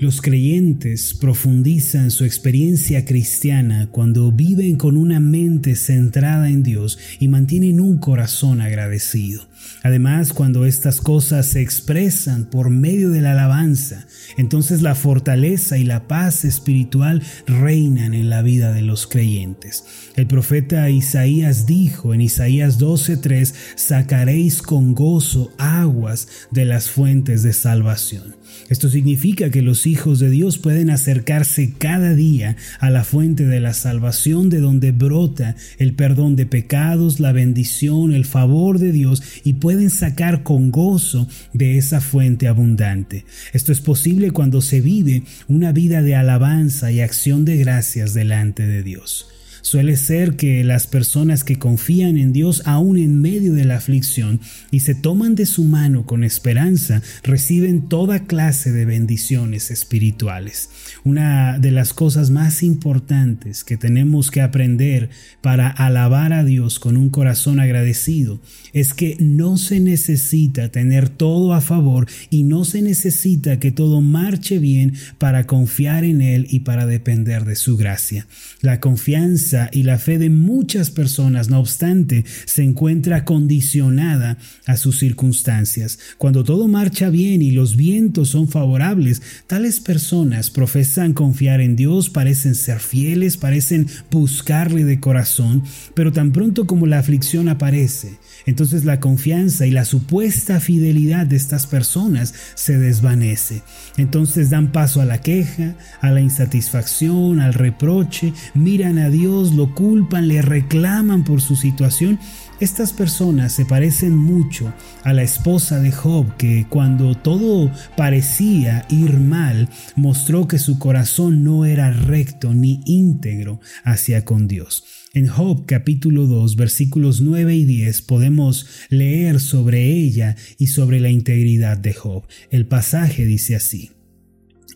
Los creyentes profundizan su experiencia cristiana cuando viven con una mente centrada en Dios y mantienen un corazón agradecido. Además, cuando estas cosas se expresan por medio de la alabanza, entonces la fortaleza y la paz espiritual reinan en la vida de los creyentes. El profeta Isaías dijo en Isaías 12:3, sacaréis con gozo aguas de las fuentes de salvación. Esto significa que los hijos de Dios pueden acercarse cada día a la fuente de la salvación de donde brota el perdón de pecados, la bendición, el favor de Dios y pueden sacar con gozo de esa fuente abundante. Esto es posible cuando se vive una vida de alabanza y acción de gracias delante de Dios. Suele ser que las personas que confían en Dios aún en medio de la aflicción y se toman de su mano con esperanza, reciben toda clase de bendiciones espirituales. Una de las cosas más importantes que tenemos que aprender para alabar a Dios con un corazón agradecido es que no se necesita tener todo a favor y no se necesita que todo marche bien para confiar en Él y para depender de su gracia. La confianza y la fe de muchas personas, no obstante, se encuentra condicionada a sus circunstancias. Cuando todo marcha bien y los vientos son favorables, tales personas profesan confiar en Dios, parecen ser fieles, parecen buscarle de corazón, pero tan pronto como la aflicción aparece, entonces la confianza y la supuesta fidelidad de estas personas se desvanece. Entonces dan paso a la queja, a la insatisfacción, al reproche, miran a Dios, lo culpan, le reclaman por su situación. Estas personas se parecen mucho a la esposa de Job que cuando todo parecía ir mal mostró que su corazón no era recto ni íntegro hacia con Dios. En Job capítulo 2 versículos 9 y 10 podemos leer sobre ella y sobre la integridad de Job. El pasaje dice así.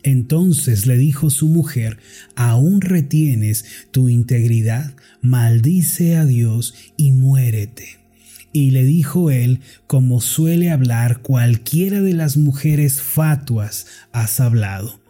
Entonces le dijo su mujer, ¿aún retienes tu integridad? Maldice a Dios y muérete. Y le dijo él, como suele hablar cualquiera de las mujeres fatuas, has hablado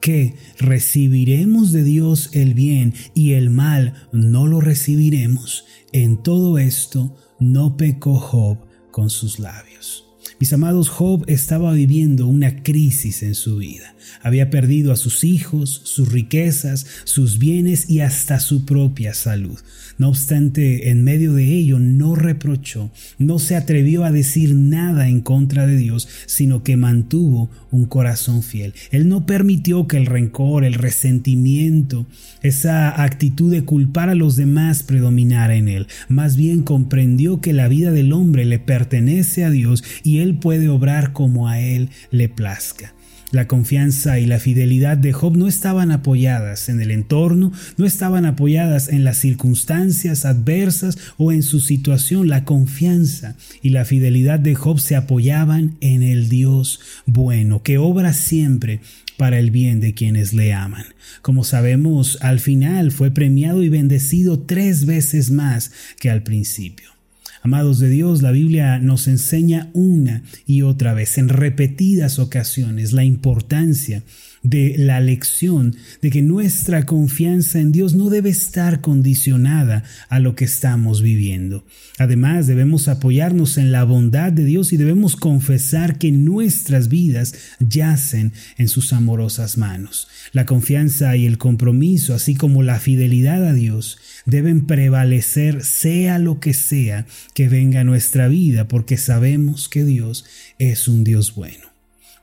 que recibiremos de Dios el bien y el mal no lo recibiremos, en todo esto no pecó Job con sus labios. Mis amados, Job estaba viviendo una crisis en su vida. Había perdido a sus hijos, sus riquezas, sus bienes y hasta su propia salud. No obstante, en medio de ello no reprochó, no se atrevió a decir nada en contra de Dios, sino que mantuvo un corazón fiel. Él no permitió que el rencor, el resentimiento, esa actitud de culpar a los demás predominara en él. Más bien comprendió que la vida del hombre le pertenece a Dios y él puede obrar como a él le plazca. La confianza y la fidelidad de Job no estaban apoyadas en el entorno, no estaban apoyadas en las circunstancias adversas o en su situación. La confianza y la fidelidad de Job se apoyaban en el Dios bueno, que obra siempre para el bien de quienes le aman. Como sabemos, al final fue premiado y bendecido tres veces más que al principio. Amados de Dios, la Biblia nos enseña una y otra vez, en repetidas ocasiones, la importancia de la lección de que nuestra confianza en Dios no debe estar condicionada a lo que estamos viviendo. Además, debemos apoyarnos en la bondad de Dios y debemos confesar que nuestras vidas yacen en sus amorosas manos. La confianza y el compromiso, así como la fidelidad a Dios, deben prevalecer sea lo que sea que venga a nuestra vida, porque sabemos que Dios es un Dios bueno.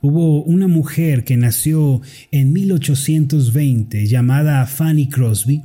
Hubo una mujer que nació en 1820 llamada Fanny Crosby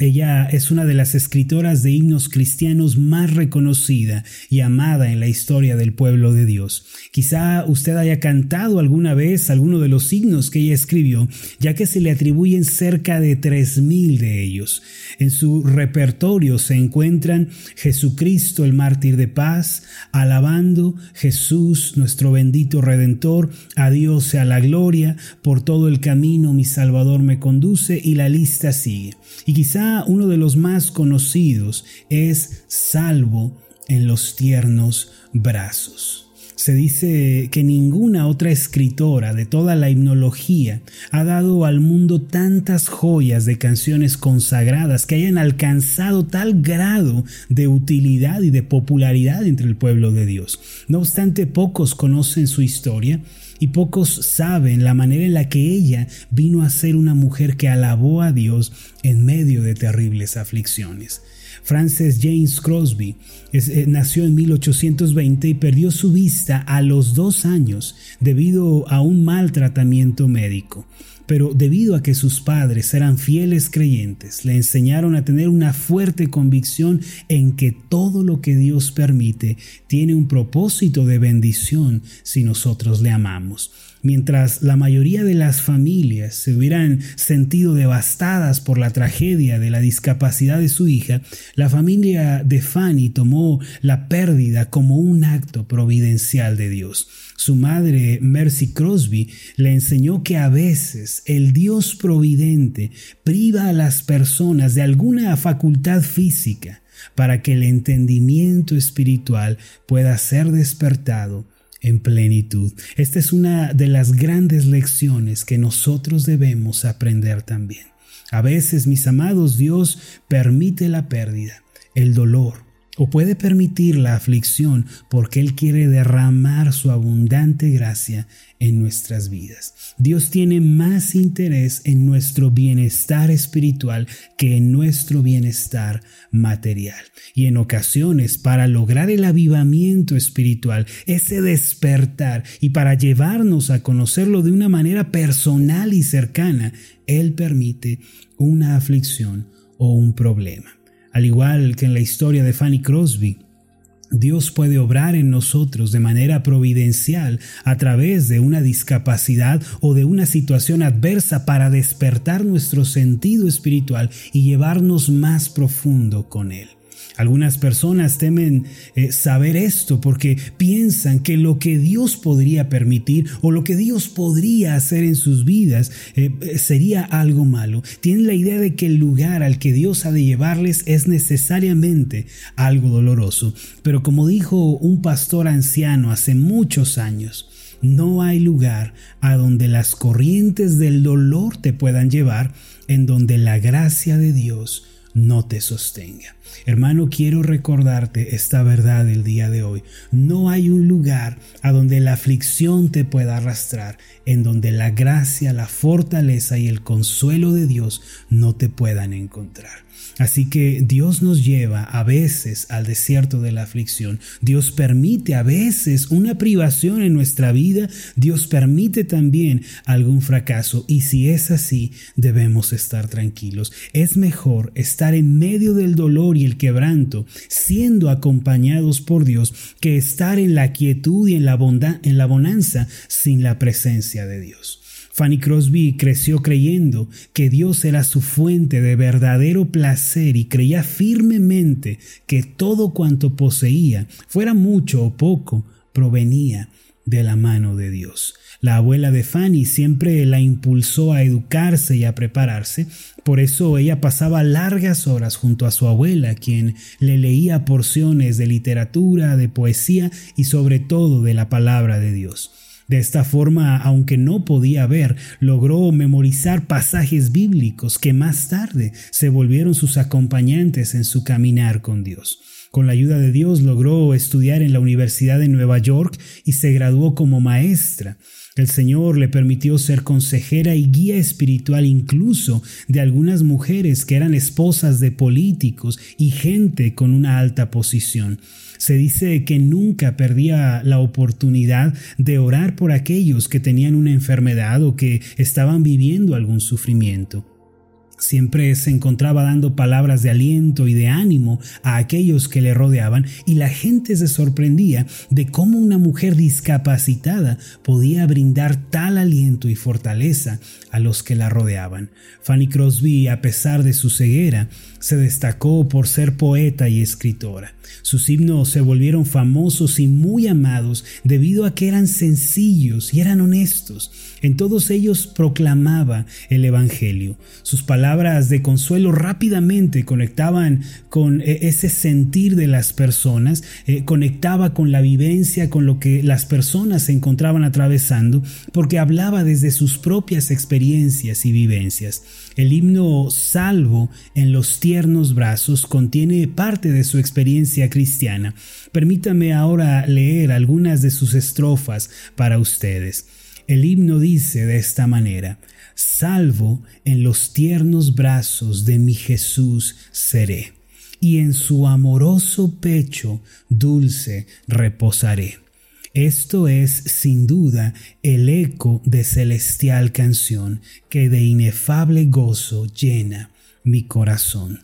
ella es una de las escritoras de himnos cristianos más reconocida y amada en la historia del pueblo de Dios. Quizá usted haya cantado alguna vez alguno de los himnos que ella escribió, ya que se le atribuyen cerca de tres mil de ellos. En su repertorio se encuentran Jesucristo el mártir de paz, alabando Jesús nuestro bendito redentor, a Dios sea la gloria, por todo el camino mi Salvador me conduce y la lista sigue. Y quizá uno de los más conocidos es Salvo en los tiernos brazos. Se dice que ninguna otra escritora de toda la himnología ha dado al mundo tantas joyas de canciones consagradas que hayan alcanzado tal grado de utilidad y de popularidad entre el pueblo de Dios. No obstante, pocos conocen su historia y pocos saben la manera en la que ella vino a ser una mujer que alabó a Dios en medio de terribles aflicciones. Frances James Crosby eh, nació en 1820 y perdió su vista a los dos años debido a un mal tratamiento médico. Pero debido a que sus padres eran fieles creyentes, le enseñaron a tener una fuerte convicción en que todo lo que Dios permite tiene un propósito de bendición si nosotros le amamos. Mientras la mayoría de las familias se hubieran sentido devastadas por la tragedia de la discapacidad de su hija, la familia de Fanny tomó la pérdida como un acto providencial de Dios. Su madre, Mercy Crosby, le enseñó que a veces el Dios providente priva a las personas de alguna facultad física para que el entendimiento espiritual pueda ser despertado en plenitud. Esta es una de las grandes lecciones que nosotros debemos aprender también. A veces, mis amados, Dios permite la pérdida, el dolor, o puede permitir la aflicción porque Él quiere derramar su abundante gracia en nuestras vidas. Dios tiene más interés en nuestro bienestar espiritual que en nuestro bienestar material. Y en ocasiones, para lograr el avivamiento espiritual, ese despertar y para llevarnos a conocerlo de una manera personal y cercana, Él permite una aflicción o un problema. Al igual que en la historia de Fanny Crosby, Dios puede obrar en nosotros de manera providencial a través de una discapacidad o de una situación adversa para despertar nuestro sentido espiritual y llevarnos más profundo con Él. Algunas personas temen eh, saber esto porque piensan que lo que Dios podría permitir o lo que Dios podría hacer en sus vidas eh, sería algo malo. Tienen la idea de que el lugar al que Dios ha de llevarles es necesariamente algo doloroso. Pero como dijo un pastor anciano hace muchos años, no hay lugar a donde las corrientes del dolor te puedan llevar en donde la gracia de Dios no te sostenga. Hermano, quiero recordarte esta verdad el día de hoy. No hay un lugar a donde la aflicción te pueda arrastrar, en donde la gracia, la fortaleza y el consuelo de Dios no te puedan encontrar. Así que Dios nos lleva a veces al desierto de la aflicción. Dios permite a veces una privación en nuestra vida. Dios permite también algún fracaso. Y si es así, debemos estar tranquilos. Es mejor estar en medio del dolor y el quebranto, siendo acompañados por Dios, que estar en la quietud y en la, en la bonanza sin la presencia de Dios. Fanny Crosby creció creyendo que Dios era su fuente de verdadero placer y creía firmemente que todo cuanto poseía, fuera mucho o poco, provenía de la mano de Dios. La abuela de Fanny siempre la impulsó a educarse y a prepararse, por eso ella pasaba largas horas junto a su abuela, quien le leía porciones de literatura, de poesía y sobre todo de la palabra de Dios. De esta forma, aunque no podía ver, logró memorizar pasajes bíblicos que más tarde se volvieron sus acompañantes en su caminar con Dios. Con la ayuda de Dios logró estudiar en la Universidad de Nueva York y se graduó como maestra. El Señor le permitió ser consejera y guía espiritual incluso de algunas mujeres que eran esposas de políticos y gente con una alta posición. Se dice que nunca perdía la oportunidad de orar por aquellos que tenían una enfermedad o que estaban viviendo algún sufrimiento. Siempre se encontraba dando palabras de aliento y de ánimo a aquellos que le rodeaban y la gente se sorprendía de cómo una mujer discapacitada podía brindar tal aliento y fortaleza a los que la rodeaban. Fanny Crosby, a pesar de su ceguera, se destacó por ser poeta y escritora. Sus himnos se volvieron famosos y muy amados debido a que eran sencillos y eran honestos. En todos ellos proclamaba el Evangelio. Sus palabras palabras de consuelo rápidamente conectaban con eh, ese sentir de las personas, eh, conectaba con la vivencia, con lo que las personas se encontraban atravesando, porque hablaba desde sus propias experiencias y vivencias. El himno Salvo en los tiernos brazos contiene parte de su experiencia cristiana. Permítame ahora leer algunas de sus estrofas para ustedes. El himno dice de esta manera, Salvo en los tiernos brazos de mi Jesús seré, y en su amoroso pecho dulce reposaré. Esto es sin duda el eco de celestial canción que de inefable gozo llena mi corazón.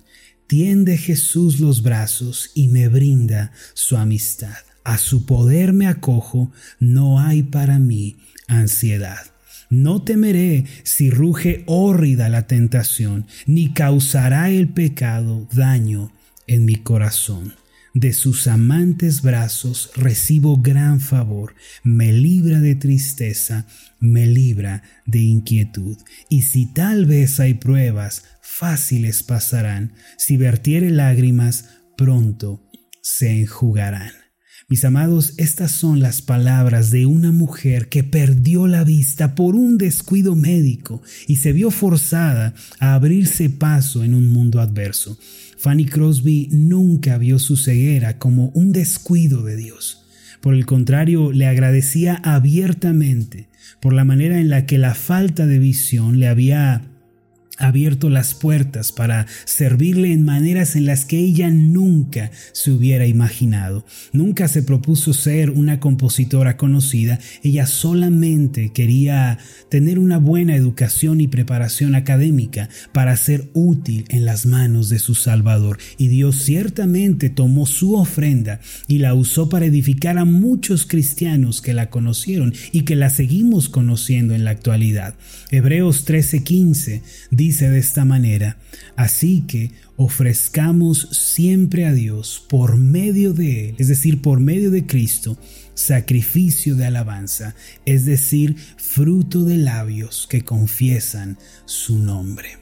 Tiende Jesús los brazos y me brinda su amistad. A su poder me acojo, no hay para mí ansiedad. No temeré si ruge hórrida la tentación, ni causará el pecado daño en mi corazón. De sus amantes brazos recibo gran favor, me libra de tristeza, me libra de inquietud. Y si tal vez hay pruebas, fáciles pasarán, si vertiere lágrimas, pronto se enjugarán. Mis amados, estas son las palabras de una mujer que perdió la vista por un descuido médico y se vio forzada a abrirse paso en un mundo adverso. Fanny Crosby nunca vio su ceguera como un descuido de Dios. Por el contrario, le agradecía abiertamente por la manera en la que la falta de visión le había abierto las puertas para servirle en maneras en las que ella nunca se hubiera imaginado. Nunca se propuso ser una compositora conocida, ella solamente quería tener una buena educación y preparación académica para ser útil en las manos de su Salvador. Y Dios ciertamente tomó su ofrenda y la usó para edificar a muchos cristianos que la conocieron y que la seguimos conociendo en la actualidad. Hebreos 13:15 dice de esta manera, así que ofrezcamos siempre a Dios por medio de Él, es decir, por medio de Cristo, sacrificio de alabanza, es decir, fruto de labios que confiesan su nombre.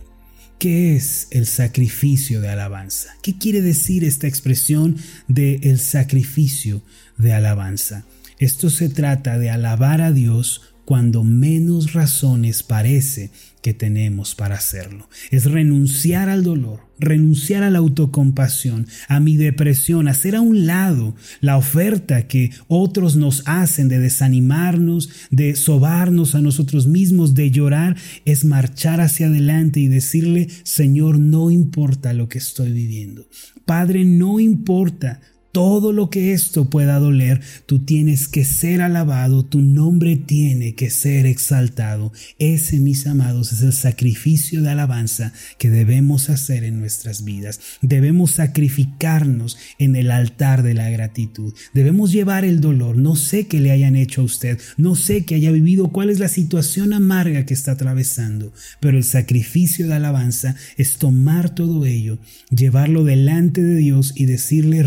¿Qué es el sacrificio de alabanza? ¿Qué quiere decir esta expresión de el sacrificio de alabanza? Esto se trata de alabar a Dios cuando menos razones parece que tenemos para hacerlo. Es renunciar al dolor, renunciar a la autocompasión, a mi depresión, hacer a un lado la oferta que otros nos hacen de desanimarnos, de sobarnos a nosotros mismos, de llorar, es marchar hacia adelante y decirle, Señor, no importa lo que estoy viviendo. Padre, no importa todo lo que esto pueda doler, tú tienes que ser alabado, tu nombre tiene que ser exaltado. Ese, mis amados, es el sacrificio de alabanza que debemos hacer en nuestras vidas. Debemos sacrificarnos en el altar de la gratitud. Debemos llevar el dolor. No sé qué le hayan hecho a usted, no sé que haya vivido, cuál es la situación amarga que está atravesando, pero el sacrificio de alabanza es tomar todo ello, llevarlo delante de Dios y decirle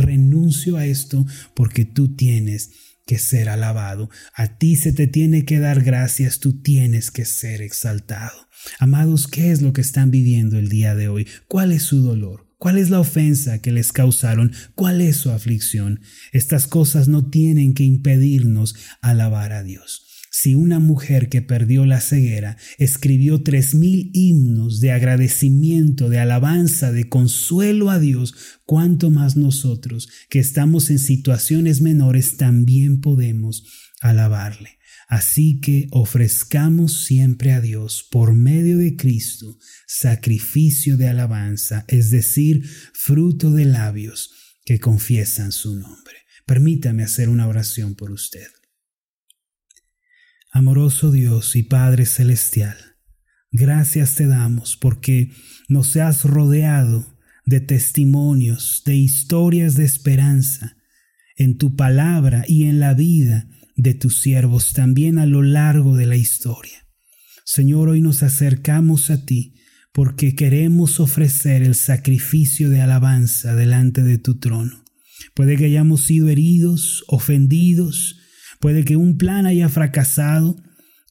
a esto porque tú tienes que ser alabado. A ti se te tiene que dar gracias, tú tienes que ser exaltado. Amados, ¿qué es lo que están viviendo el día de hoy? ¿Cuál es su dolor? ¿Cuál es la ofensa que les causaron? ¿Cuál es su aflicción? Estas cosas no tienen que impedirnos alabar a Dios. Si una mujer que perdió la ceguera escribió tres mil himnos de agradecimiento, de alabanza, de consuelo a Dios, cuánto más nosotros que estamos en situaciones menores también podemos alabarle. Así que ofrezcamos siempre a Dios por medio de Cristo sacrificio de alabanza, es decir, fruto de labios que confiesan su nombre. Permítame hacer una oración por usted. Amoroso Dios y Padre Celestial, gracias te damos porque nos has rodeado de testimonios, de historias de esperanza en tu palabra y en la vida de tus siervos también a lo largo de la historia. Señor, hoy nos acercamos a ti porque queremos ofrecer el sacrificio de alabanza delante de tu trono. Puede que hayamos sido heridos, ofendidos, Puede que un plan haya fracasado,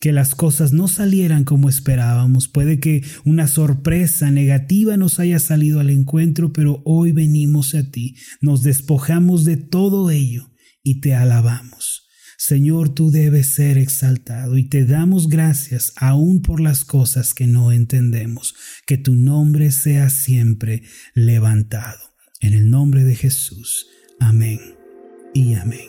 que las cosas no salieran como esperábamos. Puede que una sorpresa negativa nos haya salido al encuentro, pero hoy venimos a ti, nos despojamos de todo ello y te alabamos. Señor, tú debes ser exaltado y te damos gracias aún por las cosas que no entendemos. Que tu nombre sea siempre levantado. En el nombre de Jesús. Amén y amén.